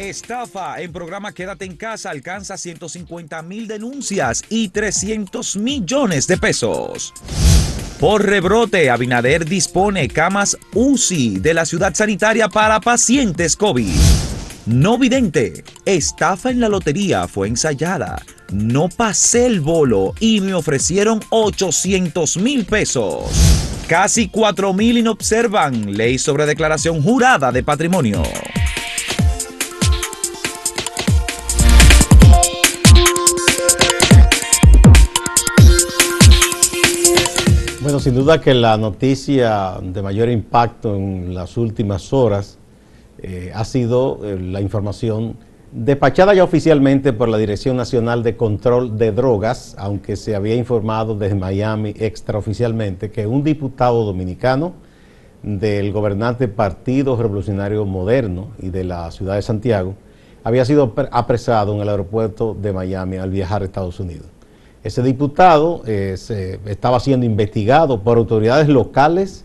Estafa en programa Quédate en casa alcanza 150 mil denuncias y 300 millones de pesos. Por rebrote, Abinader dispone camas UCI de la ciudad sanitaria para pacientes COVID. No vidente, estafa en la lotería fue ensayada. No pasé el bolo y me ofrecieron 800 mil pesos. Casi 4 mil inobservan ley sobre declaración jurada de patrimonio. Sin duda que la noticia de mayor impacto en las últimas horas eh, ha sido eh, la información despachada ya oficialmente por la Dirección Nacional de Control de Drogas, aunque se había informado desde Miami extraoficialmente que un diputado dominicano del gobernante Partido Revolucionario Moderno y de la ciudad de Santiago había sido apresado en el aeropuerto de Miami al viajar a Estados Unidos. Ese diputado eh, estaba siendo investigado por autoridades locales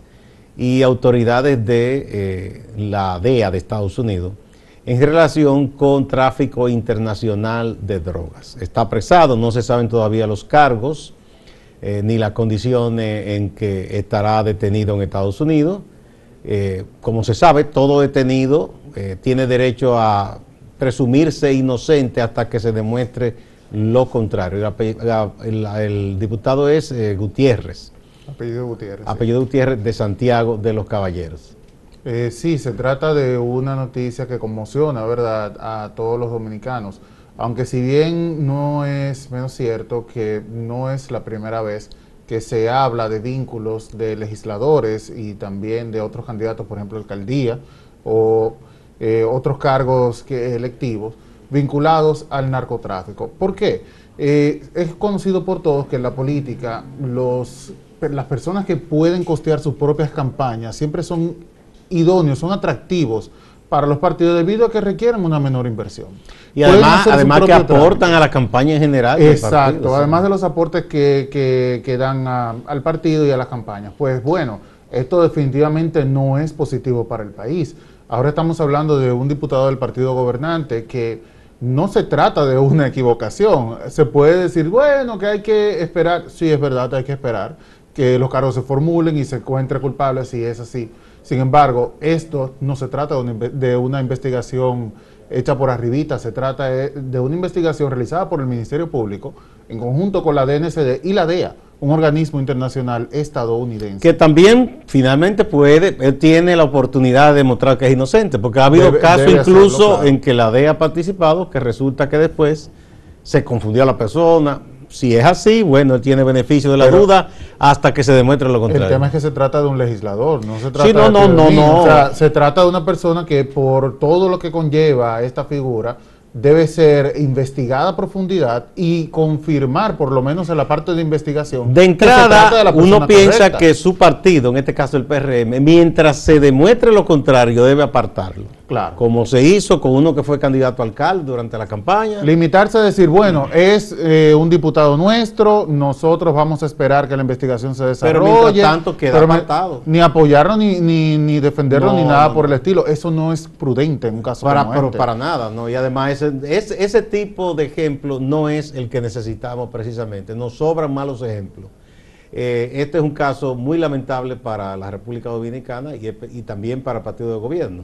y autoridades de eh, la DEA de Estados Unidos en relación con tráfico internacional de drogas. Está apresado, no se saben todavía los cargos eh, ni las condiciones en que estará detenido en Estados Unidos. como se sabe, todo detenido tiene derecho a presumirse inocente hasta que se demuestre lo contrario. El, diputado es eh, Gutiérrez. Apellido Gutiérrez. Apellido Gutiérrez de Santiago de los Caballeros. Eh, sí, se trata de una noticia que conmociona, ¿verdad?, a todos los dominicanos. Aunque si bien no es menos cierto que no es la primera vez que se habla de vínculos de legisladores y también de otros candidatos, por ejemplo, alcaldía o eh, otros cargos que, electivos, vinculados al narcotráfico. ¿Por qué? Eh, es conocido por todos que en la política los, las personas que pueden costear sus propias campañas siempre son idóneos, son atractivos para los partidos debido a que requieren una menor inversión. Y además, además que aportan a la campaña en general. Exacto, además de los aportes que, que, dan al partido y a las campañas. Pues bueno, esto definitivamente no es positivo para el país. Ahora estamos hablando de un diputado del partido gobernante que no se trata de una equivocación. Se puede decir, bueno, que hay que esperar. Sí, es verdad, hay que esperar que los cargos se formulen y se encuentre culpable si es así. Sin embargo, esto no se trata de una, investigación hecha por arribita, se trata de una investigación realizada por el Ministerio Público en conjunto con la DNCD y la DEA un organismo internacional estadounidense. Que también finalmente puede, él tiene la oportunidad de demostrar que es inocente, porque ha habido casos incluso en que la DEA ha participado, que resulta que después se confundió a la persona. Si es así, bueno, él tiene beneficio de la duda hasta que se demuestre lo contrario. El tema es que se trata de un legislador, no se trata no, no, no, no. se trata de una persona que por todo lo que conlleva esta figura, debe ser investigada a profundidad y confirmar, por lo menos en la parte de investigación. De entrada, uno piensa que su partido, en este caso el PRM, mientras se demuestre lo contrario, debe apartarlo. Claro. Como se hizo con uno que fue candidato a alcalde durante la campaña. Limitarse a decir, bueno, es eh, un diputado nuestro, nosotros vamos a esperar que la investigación se desarrolle. Pero mientras tanto queda apartado. Ni apoyarlo, ni, ni, defenderlo, ni nada por el estilo. Eso no es prudente en un caso para, como este. Para nada, ¿no? Y además ese, ese tipo de ejemplo no es el que necesitamos precisamente. Nos sobran malos ejemplos. Eh, este es un caso muy lamentable para la República Dominicana y, y también para el partido de gobierno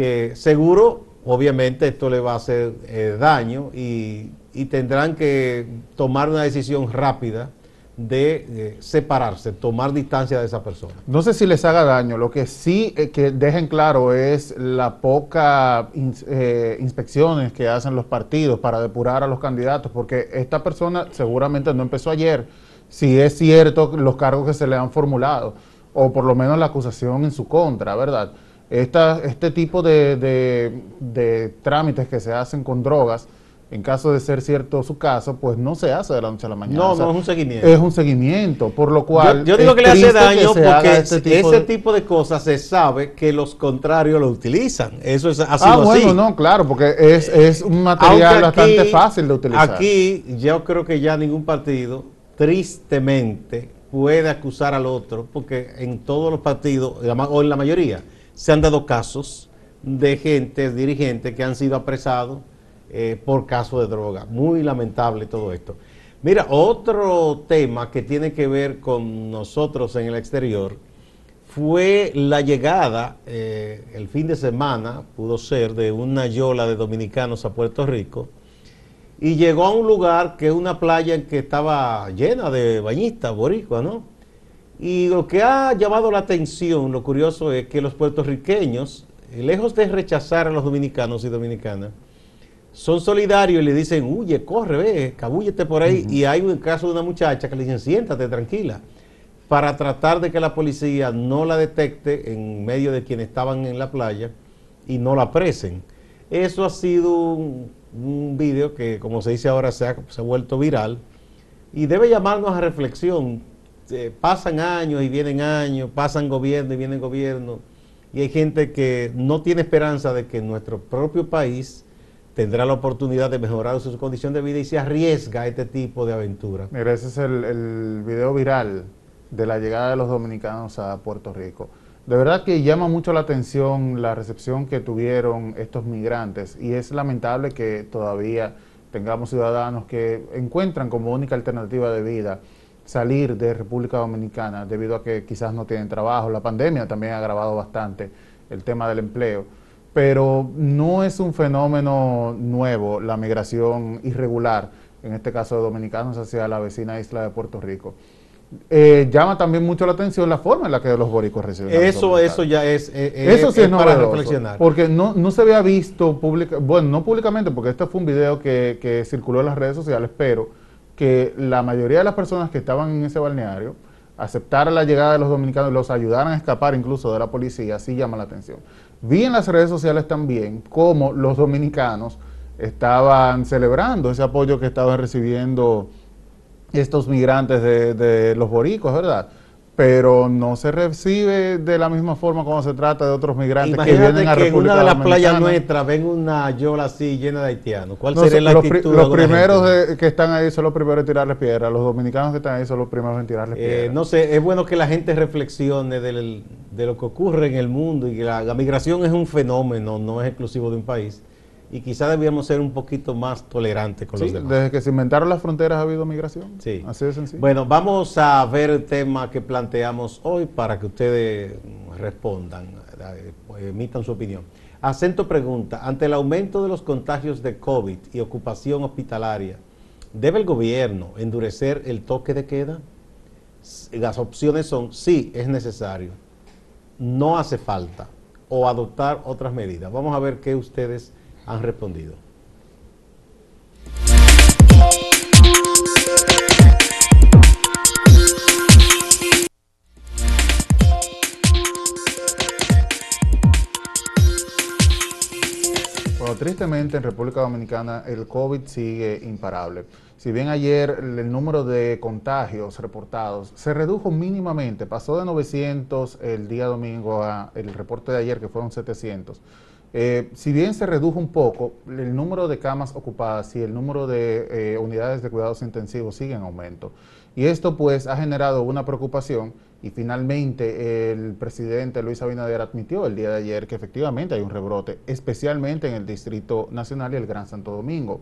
que seguro, obviamente, esto le va a hacer eh, daño y, tendrán que tomar una decisión rápida de eh, separarse, tomar distancia de esa persona. No sé si les haga daño, lo que sí eh, que dejen claro es la poca inspecciones que hacen los partidos para depurar a los candidatos, porque esta persona seguramente no empezó ayer, si es cierto los cargos que se le han formulado, o por lo menos la acusación en su contra, ¿verdad? Este tipo de, trámites que se hacen con drogas, en caso de ser cierto su caso, pues no se hace de la noche a la mañana. No, no es un seguimiento. Es un seguimiento, por lo cual... Yo, digo que le hace daño porque este ese tipo de cosas se sabe que los contrarios lo utilizan. Eso es así. Ah, bueno, no, claro, porque es, es un material bastante fácil de utilizar. Aquí yo creo que ya ningún partido, tristemente, puede acusar al otro, porque en todos los partidos, o en la mayoría, se han dado casos de gente, dirigentes que han sido apresados eh, por caso de droga. Muy lamentable todo esto. Mira, otro tema que tiene que ver con nosotros en el exterior fue la llegada eh, el fin de semana, pudo ser, de una yola de dominicanos a Puerto Rico y llegó a un lugar que es una playa que estaba llena de bañistas boricuas, ¿no? Y lo que ha llamado la atención, lo curioso es que los puertorriqueños, eh, lejos de rechazar a los dominicanos y dominicanas, son solidarios y le dicen, huye, corre, ve, cabúllete por ahí. Y hay un caso de una muchacha que le dicen, siéntate tranquila para tratar de que la policía no la detecte en medio de quienes estaban en la playa y no la presen. Eso ha sido un, un vídeo que, como se dice ahora, se ha, se ha, vuelto viral y debe llamarnos a reflexión. Eh, pasan años y vienen años, pasan gobierno y vienen gobierno, y hay gente que no tiene esperanza de que nuestro propio país tendrá la oportunidad de mejorar su condición de vida y se arriesga a este tipo de aventura. Mira, ese es el video viral de la llegada de los dominicanos a Puerto Rico. De verdad que llama mucho la atención la recepción que tuvieron estos migrantes y es lamentable que todavía tengamos ciudadanos que encuentran como única alternativa de vida salir de República Dominicana debido a que quizás no tienen trabajo. La pandemia también ha agravado bastante el tema del empleo, pero no es un fenómeno nuevo la migración irregular, en este caso de dominicanos hacia la vecina isla de Puerto Rico. Eh, llama también mucho la atención la forma en la que los boricos reciben. Eso, eso ya es, eh, eh, eso sí es, es para reflexionar. Porque no, no se había visto pública, bueno, no públicamente, porque este fue un video que, que, circuló en las redes sociales, pero que la mayoría de las personas que estaban en ese balneario aceptaran la llegada de los dominicanos y los ayudaran a escapar incluso de la policía, sí llama la atención. Vi en las redes sociales también cómo los dominicanos estaban celebrando ese apoyo que estaban recibiendo estos migrantes de, de, los boricos, ¿verdad? Pero no se recibe de la misma forma cuando se trata de otros migrantes Imagínate que vienen a que República en una de las playas nuestras ven una yola así llena de haitianos. ¿Cuál no, sería la los actitud? Los primeros de, que están ahí son los primeros en tirarles piedras. Los dominicanos que están ahí son los primeros en tirarles eh, piedras. No sé, es bueno que la gente reflexione del, de lo que ocurre en el mundo y que la, la migración es un fenómeno, no es exclusivo de un país y quizá debíamos ser un poquito más tolerantes con sí, los demás. Desde que se inventaron las fronteras ha habido migración. Sí. Así de sencillo. Bueno, vamos a ver el tema que planteamos hoy para que ustedes respondan, eh, emitan su opinión. Acento pregunta, ante el aumento de los contagios de COVID y ocupación hospitalaria, ¿debe el gobierno endurecer el toque de queda? Las opciones son sí, es necesario, no hace falta o adoptar otras medidas. Vamos a ver qué ustedes han respondido. Bueno, tristemente en República Dominicana el COVID sigue imparable. Si bien ayer el número de contagios reportados se redujo mínimamente, pasó de 900 el día domingo a el reporte de ayer que fueron 700, eh, si bien se redujo un poco, el número de camas ocupadas y el número de eh, unidades de cuidados intensivos sigue en aumento. Y esto pues ha generado una preocupación y finalmente el presidente Luis Abinader admitió el día de ayer que efectivamente hay un rebrote, especialmente en el Distrito Nacional y el Gran Santo Domingo,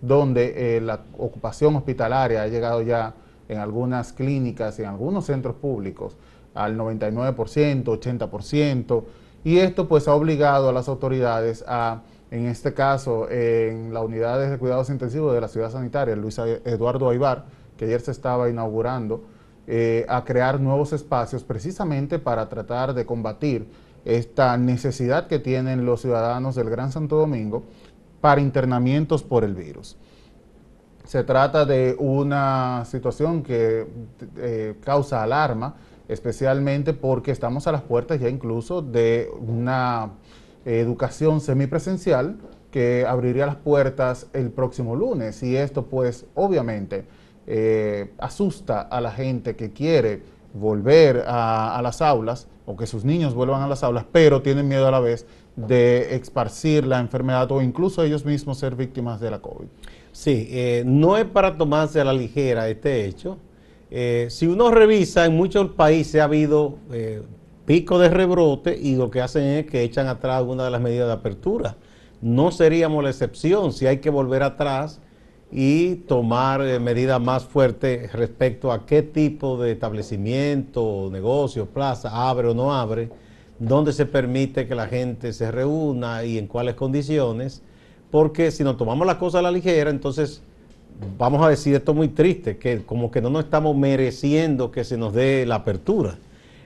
donde eh, la ocupación hospitalaria ha llegado ya en algunas clínicas y en algunos centros públicos al 99%, 80%. Y esto pues ha obligado a las autoridades a, en este caso, en la unidad de cuidados intensivos de la ciudad sanitaria, Luis Eduardo Aibar, que ayer se estaba inaugurando, eh, a crear nuevos espacios precisamente para tratar de combatir esta necesidad que tienen los ciudadanos del Gran Santo Domingo para internamientos por el virus. Se trata de una situación que eh, causa alarma, especialmente porque estamos a las puertas ya incluso de una educación semipresencial que abriría las puertas el próximo lunes y esto pues obviamente eh, asusta a la gente que quiere volver a, las aulas o que sus niños vuelvan a las aulas, pero tienen miedo a la vez de esparcir la enfermedad o incluso ellos mismos ser víctimas de la COVID. Sí, eh, no es para tomarse a la ligera este hecho, eh, si uno revisa, en muchos países ha habido eh, pico de rebrote y lo que hacen es que echan atrás alguna de las medidas de apertura. No seríamos la excepción si hay que volver atrás y tomar eh, medidas más fuertes respecto a qué tipo de establecimiento, negocio, plaza abre o no abre, dónde se permite que la gente se reúna y en cuáles condiciones, porque si nos tomamos las cosas a la ligera, entonces vamos a decir esto muy triste, que como que no nos estamos mereciendo que se nos dé la apertura.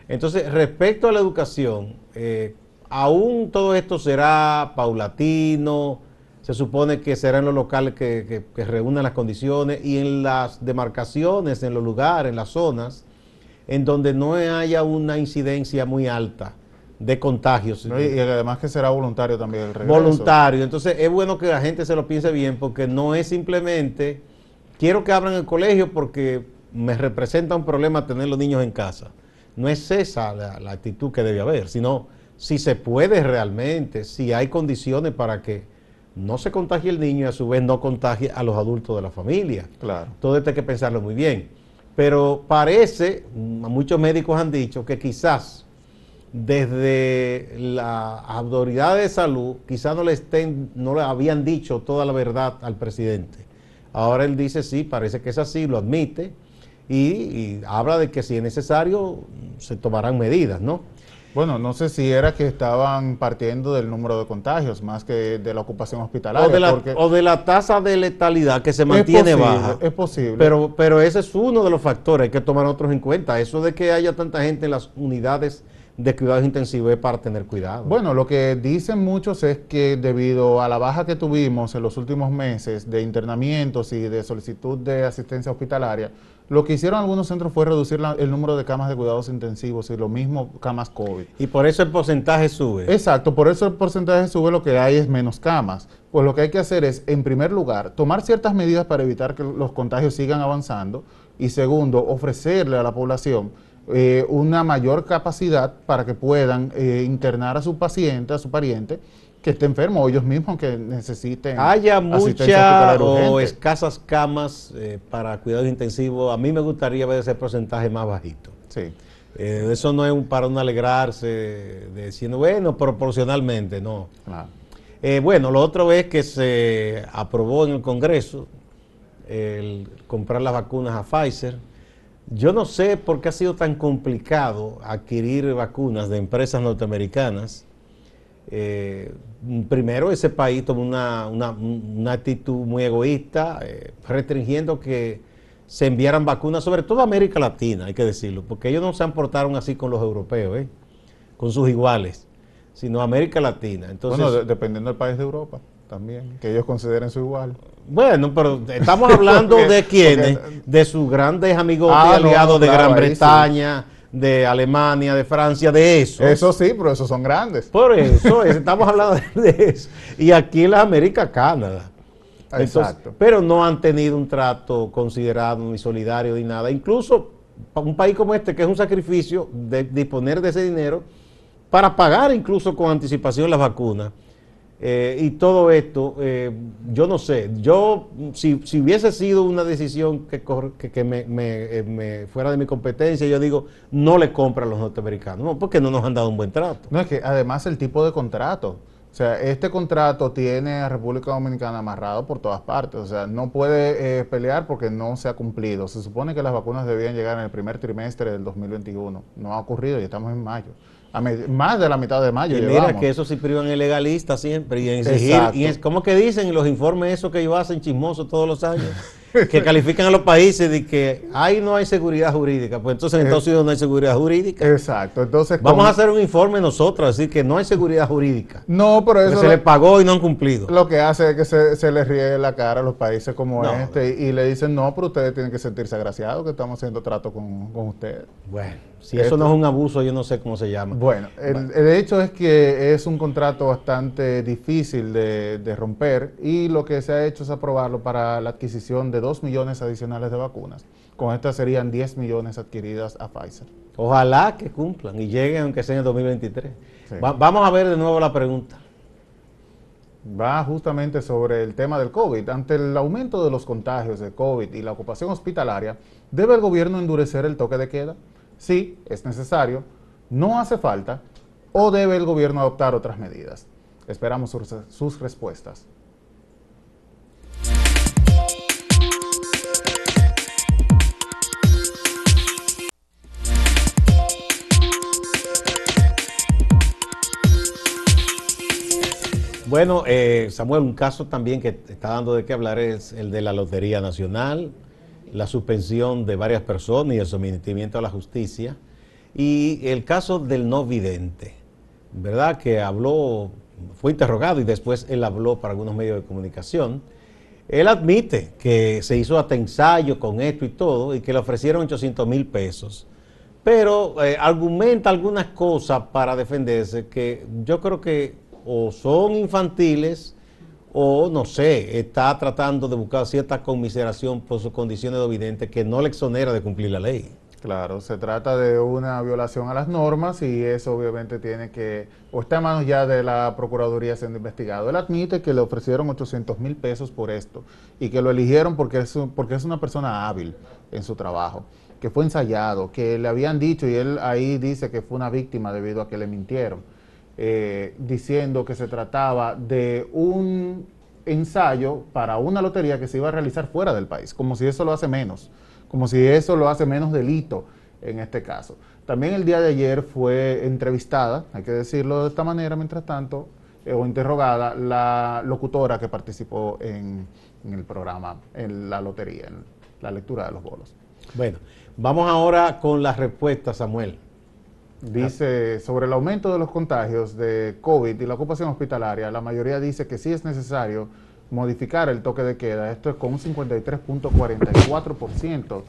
Entonces, respecto a la educación, eh, aún todo esto será paulatino, se supone que serán los locales que, reúnan las condiciones y en las demarcaciones, en los lugares, en las zonas, en donde no haya una incidencia muy alta de contagios. y, además que será voluntario también el regreso. Voluntario. Entonces es bueno que la gente se lo piense bien porque no es simplemente, quiero que abran el colegio porque me representa un problema tener los niños en casa. No es esa la, la actitud que debe haber, sino si se puede realmente, si hay condiciones para que no se contagie el niño y a su vez no contagie a los adultos de la familia. Claro. Todo esto hay que pensarlo muy bien. Pero parece, muchos médicos han dicho que quizás desde la autoridad de salud, quizás no le estén, no le habían dicho toda la verdad al presidente. Ahora él dice sí, parece que es así, lo admite y, y habla de que si es necesario se tomarán medidas, ¿no? Bueno, no sé si era que estaban partiendo del número de contagios más que de la ocupación hospitalaria. O de la, tasa de letalidad que se mantiene baja. Es posible. Pero, pero ese es uno de los factores, hay que tomar otros en cuenta. Eso de que haya tanta gente en las unidades de cuidados intensivos es para tener cuidado. Bueno, lo que dicen muchos es que debido a la baja que tuvimos en los últimos meses de internamientos y de solicitud de asistencia hospitalaria, lo que hicieron algunos centros fue reducir el número de camas de cuidados intensivos y lo mismo camas COVID. Y por eso el porcentaje sube. Exacto, por eso el porcentaje sube, lo que hay es menos camas. Pues lo que hay que hacer es, en primer lugar, tomar ciertas medidas para evitar que los contagios sigan avanzando y segundo, ofrecerle a la población eh, una mayor capacidad para que puedan eh, internar a su paciente, a su pariente, que esté enfermo o ellos mismos que necesiten. Haya muchas o escasas camas eh, para cuidados intensivos. A mí me gustaría ver ese porcentaje más bajito. Sí. Eh, eso no es un, para un alegrarse, de, diciendo, bueno, proporcionalmente, no. Eh, bueno, lo otro es que se aprobó en el Congreso el comprar las vacunas a Pfizer. Yo no sé por qué ha sido tan complicado adquirir vacunas de empresas norteamericanas eh, primero, ese país tomó una, actitud muy egoísta, eh, restringiendo que se enviaran vacunas, sobre todo a América Latina, hay que decirlo, porque ellos no se han portado así con los europeos, ¿eh? con sus iguales, sino América Latina. Entonces, bueno, dependiendo del país de Europa también, que ellos consideren su igual. Bueno, pero estamos hablando de quiénes, de sus grandes amigos y ah, aliados de Gran Bretaña de Alemania, de Francia, de eso. Eso sí, pero esos son grandes. Por eso, estamos hablando de eso. Y aquí en la América, Canadá. Exacto. Pero no han tenido un trato considerado ni solidario ni nada. Incluso un país como este, que es un sacrificio de disponer de ese dinero para pagar incluso con anticipación las vacunas eh, y todo esto, eh, yo no sé, yo si, hubiese sido una decisión que, que, eh, me, fuera de mi competencia, yo digo, no le compra a los norteamericanos, no, porque no nos han dado un buen trato. No, es que además el tipo de contrato, o sea, este contrato tiene a República Dominicana amarrado por todas partes, o sea, no puede pelear porque no se ha cumplido. Se supone que las vacunas debían llegar en el primer trimestre del 2021, no ha ocurrido y estamos en mayo más de la mitad de mayo. Y mira que eso sí privan el legalista siempre y exigir. Y es, ¿Cómo que dicen los informes esos que ellos hacen chismosos todos los años? que califican a los países de que ahí no hay seguridad jurídica. Pues entonces en Estados Unidos no hay seguridad jurídica. Exacto. Entonces, Vamos a hacer un informe nosotros, decir que no hay seguridad jurídica. No, pero eso. se le pagó y no han cumplido. Lo que hace es que se, se les ríe la cara a los países como este y, le dicen, no, pero ustedes tienen que sentirse agraciados que estamos haciendo trato con, con ustedes. Bueno, si eso no es un abuso, yo no sé cómo se llama. Bueno, el, hecho es que es un contrato bastante difícil de, de romper y lo que se ha hecho es aprobarlo para la adquisición de 2 millones adicionales de vacunas. Con estas serían 10 millones adquiridas a Pfizer. Ojalá que cumplan y lleguen aunque sea en el 2023. vamos a ver de nuevo la pregunta. Va justamente sobre el tema del COVID. Ante el aumento de los contagios de COVID y la ocupación hospitalaria, ¿debe el gobierno endurecer el toque de queda? Sí, es necesario. ¿No hace falta o debe el gobierno adoptar otras medidas? Esperamos sus, sus respuestas. Bueno, eh, Samuel, un caso también que está dando de qué hablar es el de la Lotería Nacional, la suspensión de varias personas y el sometimiento a la justicia, y el caso del no vidente, ¿verdad? Que habló, fue interrogado y después él habló para algunos medios de comunicación. Él admite que se hizo hasta ensayo con esto y todo y que le ofrecieron 800 mil pesos pero eh, argumenta algunas cosas para defenderse que yo creo que o son infantiles o no sé, está tratando de buscar cierta conmiseración por sus condiciones de evidente que no le exonera de cumplir la ley. Claro, se trata de una violación a las normas y eso obviamente tiene que, o está en manos ya de la Procuraduría siendo investigado. Él admite que le ofrecieron 800 mil pesos por esto y que lo eligieron porque es, porque es una persona hábil en su trabajo, que fue ensayado, que le habían dicho y él ahí dice que fue una víctima debido a que le mintieron eh, diciendo que se trataba de un ensayo para una lotería que se iba a realizar fuera del país, como si eso lo hace menos, como si eso lo hace menos delito en este caso. También el día de ayer fue entrevistada, hay que decirlo de esta manera, mientras tanto, eh, o interrogada, la locutora que participó en, en el programa, en la lotería, en la lectura de los bolos. Bueno, vamos ahora con las respuestas, Samuel. Dice, sobre el aumento de los contagios de COVID y la ocupación hospitalaria, la mayoría dice que sí es necesario modificar el toque de queda. Esto es con un 53.44%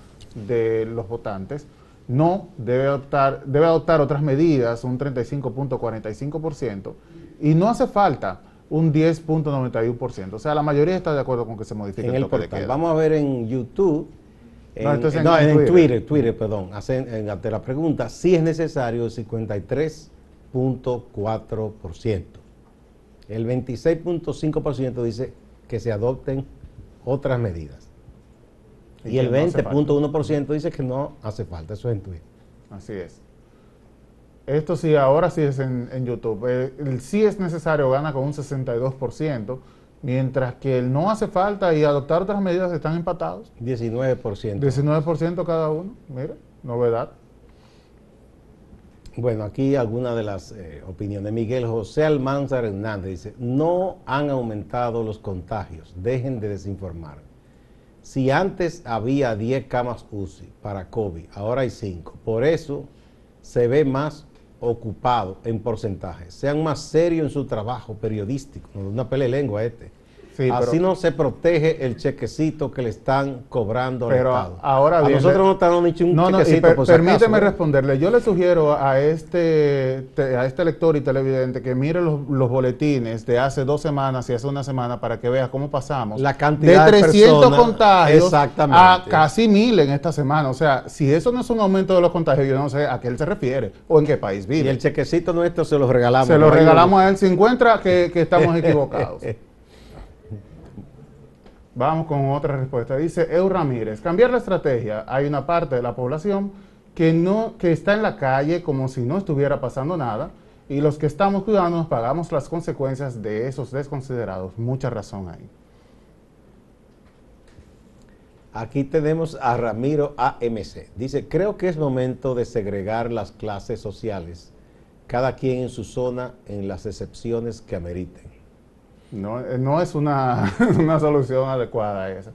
de los votantes. No, debe adoptar, debe adoptar otras medidas, un 35.45%. Y no hace falta un 10.91%. O sea, la mayoría está de acuerdo con que se modifique el, toque de queda. Vamos a ver en YouTube no, en, Twitter. Twitter, perdón, hacen, ante la pregunta, si es necesario el 53.4%. El 26.5% dice que se adopten otras medidas. Y, el 20.1% dice que no hace falta. Eso es en Twitter. Así es. Esto sí, ahora sí es en, en YouTube. Eh, el sí es necesario gana con un 62%. Mientras que el no hace falta y adoptar otras medidas están empatados. 19%. 19% cada uno, mire, novedad. Bueno, aquí alguna de las eh, opiniones. Miguel José Almanzar Hernández dice, no han aumentado los contagios, dejen de desinformar. Si antes había 10 camas UCI para COVID, ahora hay 5. Por eso se ve más ocupado en porcentaje. Sean más serios en su trabajo periodístico. Una pelea lengua este. Así no se protege el chequecito que le están cobrando al Estado. Ahora a nosotros no estamos ni un chequecito Permíteme responderle. Yo le sugiero a este, a este lector y televidente que mire los, boletines de hace dos semanas y hace una semana para que vea cómo pasamos. La cantidad de 300 contagios a casi mil en esta semana. O sea, si eso no es un aumento de los contagios, yo no sé a qué él se refiere o en qué país vive. Y el chequecito nuestro se lo regalamos. Se lo regalamos a él si encuentra que, que estamos equivocados. Vamos con otra respuesta. Dice Eu Ramírez, cambiar la estrategia. Hay una parte de la población que, no, que está en la calle como si no estuviera pasando nada y los que estamos cuidando pagamos las consecuencias de esos desconsiderados. Mucha razón ahí. Aquí tenemos a Ramiro AMC. Dice, creo que es momento de segregar las clases sociales, cada quien en su zona, en las excepciones que ameriten. No, eh, no es una, solución adecuada esa.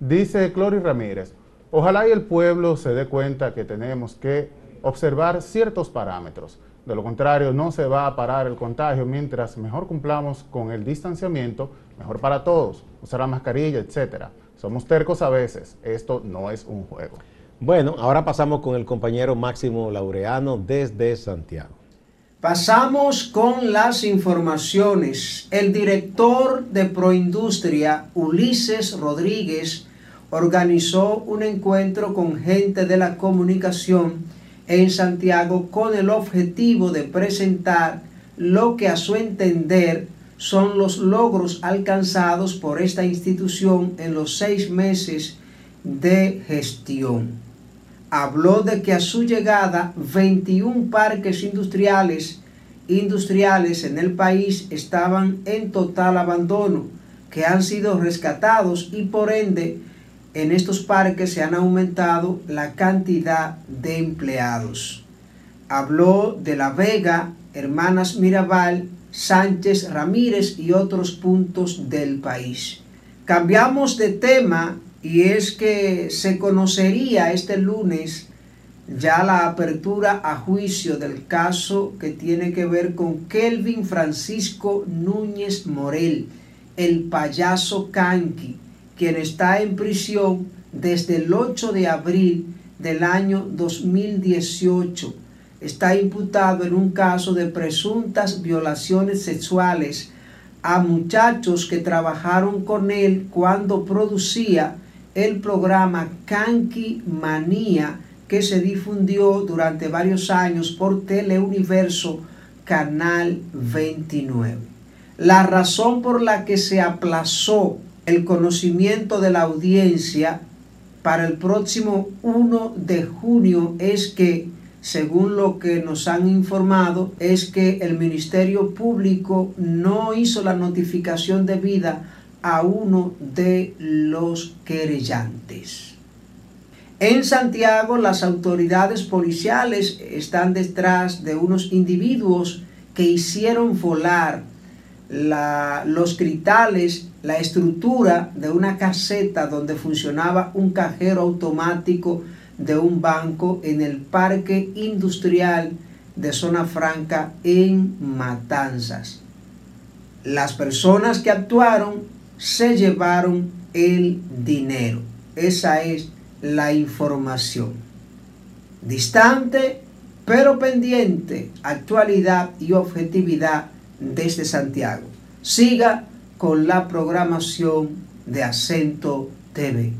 Dice Clory Ramírez, ojalá y el pueblo se dé cuenta que tenemos que observar ciertos parámetros. De lo contrario, no se va a parar el contagio mientras mejor cumplamos con el distanciamiento, mejor para todos, usar la mascarilla, etcétera. Somos tercos a veces, esto no es un juego. Bueno, ahora pasamos con el compañero Máximo Laureano desde Santiago. Pasamos con las informaciones. El director de Proindustria, Ulises Rodríguez, organizó un encuentro con gente de la comunicación en Santiago con el objetivo de presentar lo que a su entender son los logros alcanzados por esta institución en los seis meses de gestión. Habló de que a su llegada 21 parques industriales industriales en el país estaban en total abandono, que han sido rescatados y por ende en estos parques se han aumentado la cantidad de empleados. Habló de La Vega, Hermanas Mirabal, Sánchez Ramírez y otros puntos del país. Cambiamos de tema y es que se conocería este lunes ya la apertura a juicio del caso que tiene que ver con Kelvin Francisco Núñez Morel, el payaso Kanki, quien está en prisión desde el 8 de abril del año 2018. Está imputado en un caso de presuntas violaciones sexuales a muchachos que trabajaron con él cuando producía el programa Kanki Manía que se difundió durante varios años por Teleuniverso Canal 29. La razón por la que se aplazó el conocimiento de la audiencia para el próximo 1 de junio es que, según lo que nos han informado, es que el Ministerio Público no hizo la notificación debida a uno de los querellantes. En Santiago las autoridades policiales están detrás de unos individuos que hicieron volar los cristales, la estructura de una caseta donde funcionaba un cajero automático de un banco en el parque industrial de Zona Franca en Matanzas. Las personas que actuaron se llevaron el dinero. Esa es la información. Distante, pero pendiente, actualidad y objetividad desde Santiago. Siga con la programación de Acento TV.